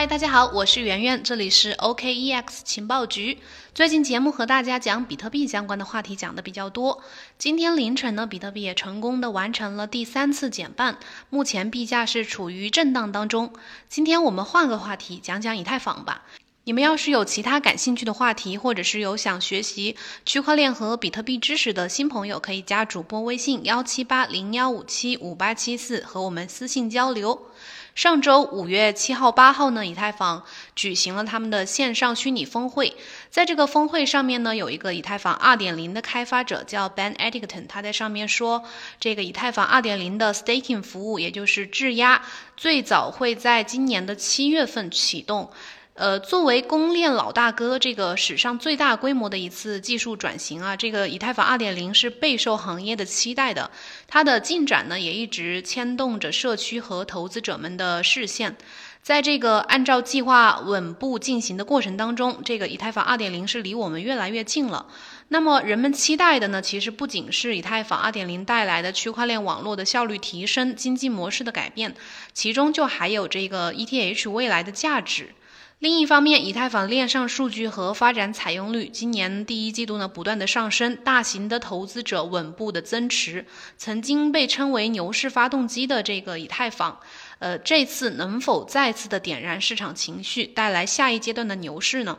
嗨，大家好，我是圆圆，这里是 OKEX 情报局。最近节目和大家讲比特币相关的话题讲的比较多。今天凌晨呢，比特币也成功的完成了第三次减半，目前币价是处于震荡当中。今天我们换个话题，讲讲以太坊吧。你们要是有其他感兴趣的话题，或者是有想学习区块链和比特币知识的新朋友，可以加主播微信幺七八零幺五七五八七四和我们私信交流。上周五月七号、八号呢，以太坊举行了他们的线上虚拟峰会。在这个峰会上面呢，有一个以太坊二点零的开发者叫 Ben Eddington，他在上面说，这个以太坊二点零的 staking 服务，也就是质押，最早会在今年的七月份启动。呃，作为公链老大哥，这个史上最大规模的一次技术转型啊，这个以太坊2.0是备受行业的期待的。它的进展呢，也一直牵动着社区和投资者们的视线。在这个按照计划稳步进行的过程当中，这个以太坊2.0是离我们越来越近了。那么人们期待的呢，其实不仅是以太坊2.0带来的区块链网络的效率提升、经济模式的改变，其中就还有这个 ETH 未来的价值。另一方面，以太坊链上数据和发展采用率今年第一季度呢不断的上升，大型的投资者稳步的增持。曾经被称为牛市发动机的这个以太坊，呃，这次能否再次的点燃市场情绪，带来下一阶段的牛市呢？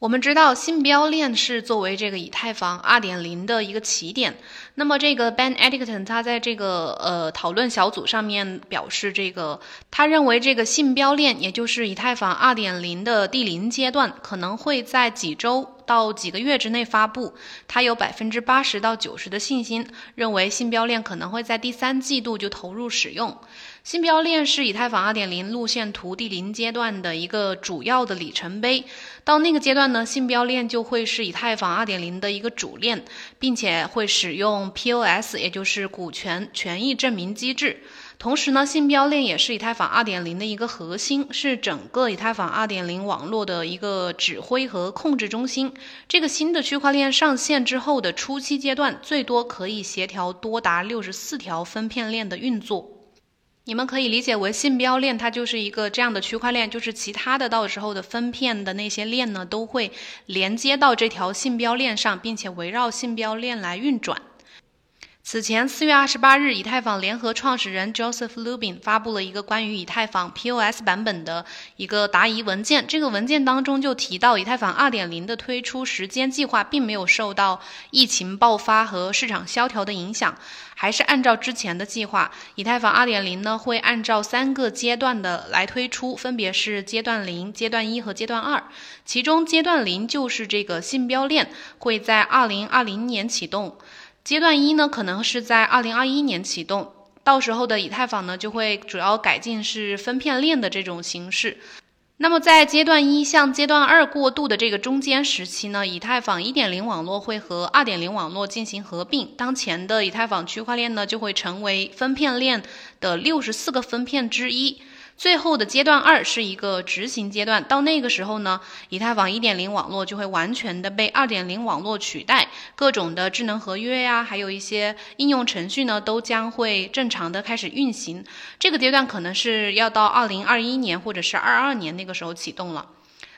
我们知道，信标链是作为这个以太坊2.0的一个起点。那么，这个 Ben Eddington 他在这个呃讨论小组上面表示，这个他认为这个信标链，也就是以太坊二点零的第零阶段，可能会在几周到几个月之内发布。他有百分之八十到九十的信心，认为信标链可能会在第三季度就投入使用。信标链是以太坊2.0路线图第零阶段的一个主要的里程碑。到那个阶段呢，信标链就会是以太坊2.0的一个主链，并且会使用 POS，也就是股权权益证明机制。同时呢，信标链也是以太坊2.0的一个核心，是整个以太坊2.0网络的一个指挥和控制中心。这个新的区块链上线之后的初期阶段，最多可以协调多达六十四条分片链的运作。你们可以理解为信标链，它就是一个这样的区块链，就是其他的到时候的分片的那些链呢，都会连接到这条信标链上，并且围绕信标链来运转。此前，四月二十八日，以太坊联合创始人 Joseph Lubin 发布了一个关于以太坊 POS 版本的一个答疑文件。这个文件当中就提到，以太坊2.0的推出时间计划并没有受到疫情爆发和市场萧条的影响，还是按照之前的计划。以太坊2.0呢会按照三个阶段的来推出，分别是阶段零、阶段一和阶段二。其中阶段零就是这个信标链会在2020年启动。阶段一呢，可能是在二零二一年启动，到时候的以太坊呢就会主要改进是分片链的这种形式。那么在阶段一向阶段二过渡的这个中间时期呢，以太坊一点零网络会和二点零网络进行合并，当前的以太坊区块链呢就会成为分片链的六十四个分片之一。最后的阶段二是一个执行阶段，到那个时候呢，以太坊1.0网络就会完全的被2.0网络取代，各种的智能合约呀，还有一些应用程序呢，都将会正常的开始运行。这个阶段可能是要到2021年或者是22年那个时候启动了。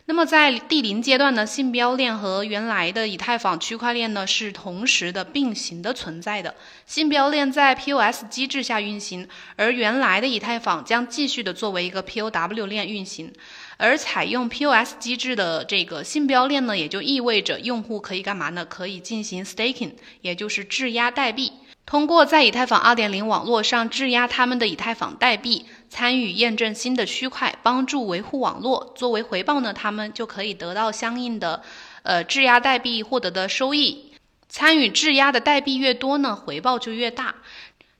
那么在第零阶段呢，信标链和原来的以太坊区块链呢是同时的并行的存在的。信标链在 POS 机制下运行，而原来的以太坊将继续的作为一个 POW 链运行。而采用 POS 机制的这个信标链呢，也就意味着用户可以干嘛呢？可以进行 staking，也就是质押代币。通过在以太坊2.0网络上质押他们的以太坊代币，参与验证新的区块，帮助维护网络。作为回报呢，他们就可以得到相应的，呃，质押代币获得的收益。参与质押的代币越多呢，回报就越大。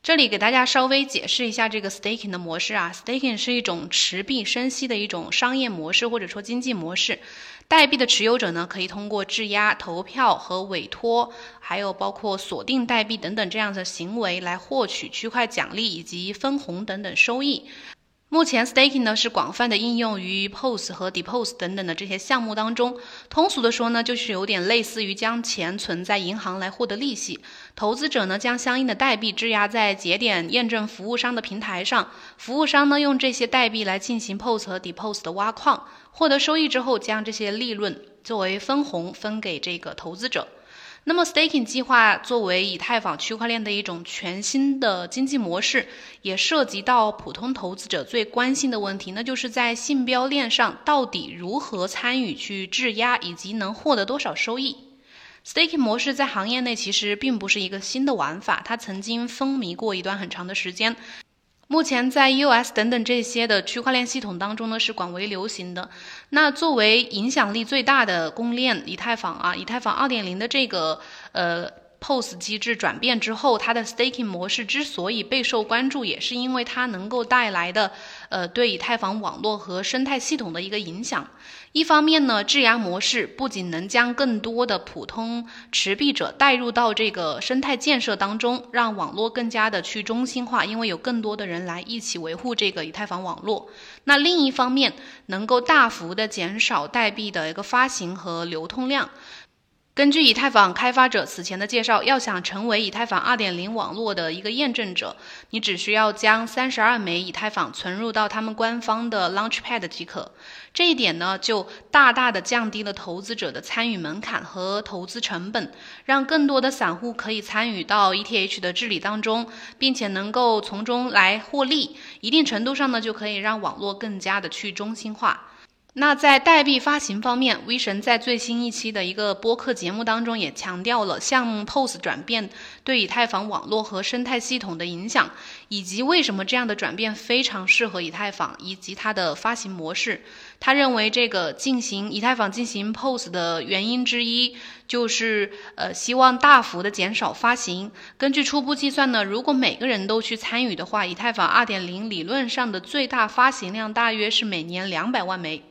这里给大家稍微解释一下这个 staking 的模式啊，staking 是一种持币生息的一种商业模式或者说经济模式。代币的持有者呢，可以通过质押、投票和委托，还有包括锁定代币等等这样的行为来获取区块奖励以及分红等等收益。目前，staking 呢是广泛的应用于 POS 和 Depos 等等的这些项目当中。通俗的说呢，就是有点类似于将钱存在银行来获得利息。投资者呢将相应的代币质押在节点验证服务商的平台上，服务商呢用这些代币来进行 POS 和 Depos 的挖矿，获得收益之后，将这些利润作为分红分给这个投资者。那么，staking 计划作为以太坊区块链的一种全新的经济模式，也涉及到普通投资者最关心的问题，那就是在信标链上到底如何参与去质押，以及能获得多少收益。staking 模式在行业内其实并不是一个新的玩法，它曾经风靡过一段很长的时间。目前在 US 等等这些的区块链系统当中呢，是广为流行的。那作为影响力最大的公链以太坊啊，以太坊二点零的这个呃。POS 机制转变之后，它的 staking 模式之所以备受关注，也是因为它能够带来的，呃，对以太坊网络和生态系统的一个影响。一方面呢，质押模式不仅能将更多的普通持币者带入到这个生态建设当中，让网络更加的去中心化，因为有更多的人来一起维护这个以太坊网络。那另一方面，能够大幅的减少代币的一个发行和流通量。根据以太坊开发者此前的介绍，要想成为以太坊2.0网络的一个验证者，你只需要将三十二枚以太坊存入到他们官方的 Launchpad 即可。这一点呢，就大大的降低了投资者的参与门槛和投资成本，让更多的散户可以参与到 ETH 的治理当中，并且能够从中来获利。一定程度上呢，就可以让网络更加的去中心化。那在代币发行方面，威神在最新一期的一个播客节目当中也强调了向 POS 转变对以太坊网络和生态系统的影响，以及为什么这样的转变非常适合以太坊以及它的发行模式。他认为，这个进行以太坊进行 POS 的原因之一，就是呃希望大幅的减少发行。根据初步计算呢，如果每个人都去参与的话，以太坊2.0理论上的最大发行量大约是每年两百万枚。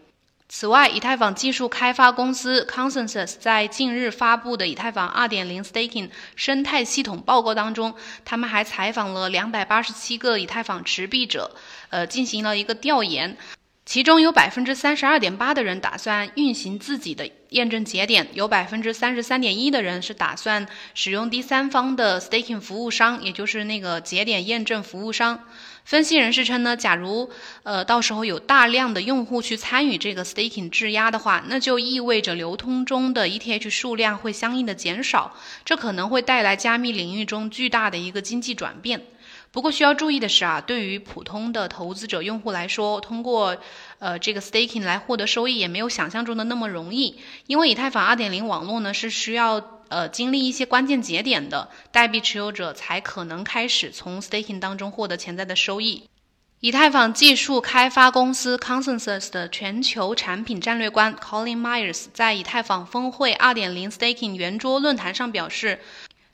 此外，以太坊技术开发公司 Consensus 在近日发布的以太坊2.0 Staking 生态系统报告当中，他们还采访了287个以太坊持币者，呃，进行了一个调研。其中有百分之三十二点八的人打算运行自己的验证节点，有百分之三十三点一的人是打算使用第三方的 staking 服务商，也就是那个节点验证服务商。分析人士称呢，假如呃到时候有大量的用户去参与这个 staking 质押的话，那就意味着流通中的 ETH 数量会相应的减少，这可能会带来加密领域中巨大的一个经济转变。不过需要注意的是啊，对于普通的投资者用户来说，通过呃这个 staking 来获得收益也没有想象中的那么容易，因为以太坊2.0网络呢是需要呃经历一些关键节点的代币持有者才可能开始从 staking 当中获得潜在的收益。以太坊技术开发公司 Consensus 的全球产品战略官 Colin Myers 在以太坊峰会2.0 staking 圆桌论坛上表示。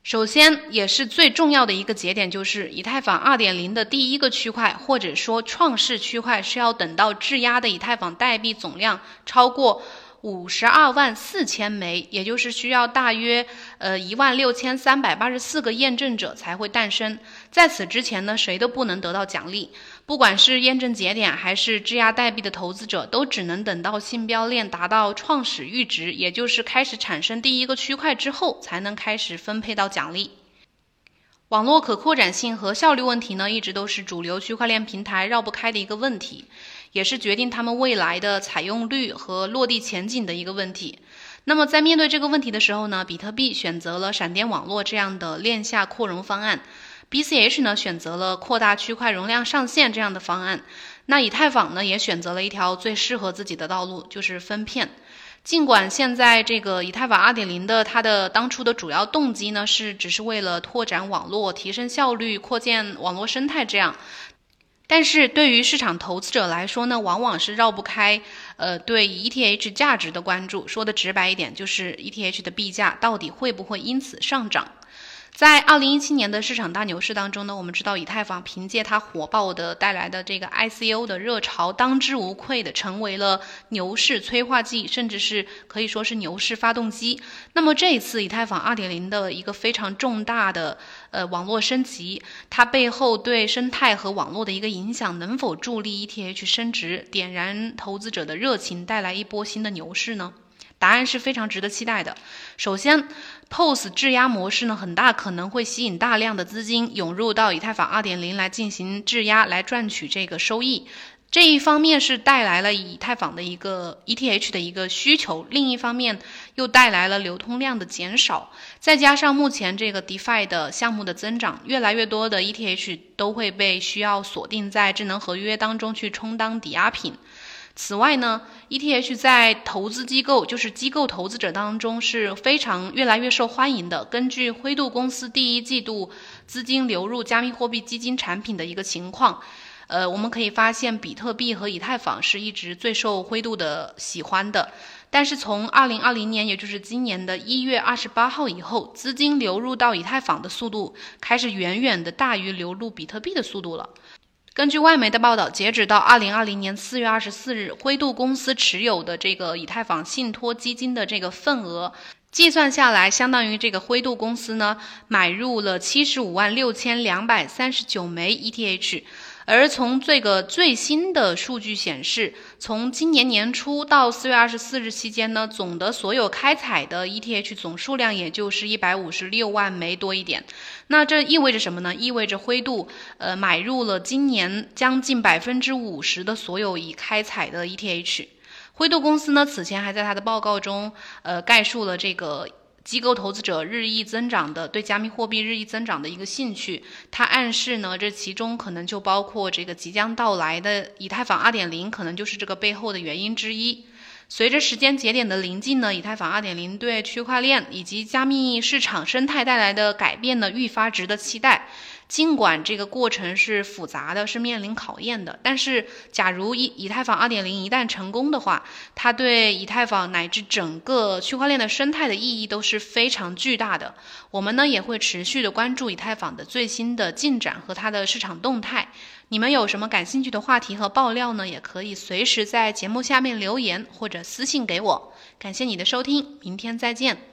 首先，也是最重要的一个节点，就是以太坊二点零的第一个区块，或者说创世区块，是要等到质押的以太坊代币总量超过。五十二万四千枚，也就是需要大约呃一万六千三百八十四个验证者才会诞生。在此之前呢，谁都不能得到奖励。不管是验证节点还是质押代币的投资者，都只能等到信标链达到创始阈值，也就是开始产生第一个区块之后，才能开始分配到奖励。网络可扩展性和效率问题呢，一直都是主流区块链平台绕不开的一个问题。也是决定他们未来的采用率和落地前景的一个问题。那么在面对这个问题的时候呢，比特币选择了闪电网络这样的链下扩容方案，BCH 呢选择了扩大区块容量上限这样的方案。那以太坊呢也选择了一条最适合自己的道路，就是分片。尽管现在这个以太坊2.0的它的当初的主要动机呢是只是为了拓展网络、提升效率、扩建网络生态这样。但是对于市场投资者来说呢，往往是绕不开，呃，对 ETH 价值的关注。说的直白一点，就是 ETH 的币价到底会不会因此上涨？在二零一七年的市场大牛市当中呢，我们知道以太坊凭借它火爆的带来的这个 ICO 的热潮，当之无愧的成为了牛市催化剂，甚至是可以说是牛市发动机。那么这一次以太坊二点零的一个非常重大的呃网络升级，它背后对生态和网络的一个影响，能否助力 ETH 升值，点燃投资者的热情，带来一波新的牛市呢？答案是非常值得期待的。首先，POS 质押模式呢，很大可能会吸引大量的资金涌入到以太坊2.0来进行质押，来赚取这个收益。这一方面是带来了以太坊的一个 ETH 的一个需求，另一方面又带来了流通量的减少。再加上目前这个 DeFi 的项目的增长，越来越多的 ETH 都会被需要锁定在智能合约当中去充当抵押品。此外呢，ETH 在投资机构，就是机构投资者当中是非常越来越受欢迎的。根据灰度公司第一季度资金流入加密货币基金产品的一个情况，呃，我们可以发现比特币和以太坊是一直最受灰度的喜欢的。但是从二零二零年，也就是今年的一月二十八号以后，资金流入到以太坊的速度开始远远的大于流入比特币的速度了。根据外媒的报道，截止到二零二零年四月二十四日，灰度公司持有的这个以太坊信托基金的这个份额，计算下来，相当于这个灰度公司呢买入了七十五万六千两百三十九枚 ETH。而从这个最新的数据显示，从今年年初到四月二十四日期间呢，总的所有开采的 ETH 总数量也就是一百五十六万枚多一点。那这意味着什么呢？意味着灰度呃买入了今年将近百分之五十的所有已开采的 ETH。灰度公司呢此前还在它的报告中呃概述了这个。机构投资者日益增长的对加密货币日益增长的一个兴趣，它暗示呢，这其中可能就包括这个即将到来的以太坊二点零，可能就是这个背后的原因之一。随着时间节点的临近呢，以太坊二点零对区块链以及加密市场生态带来的改变呢，愈发值得期待。尽管这个过程是复杂的，是面临考验的，但是假如以以太坊二点零一旦成功的话，它对以太坊乃至整个区块链的生态的意义都是非常巨大的。我们呢也会持续的关注以太坊的最新的进展和它的市场动态。你们有什么感兴趣的话题和爆料呢？也可以随时在节目下面留言或者私信给我。感谢你的收听，明天再见。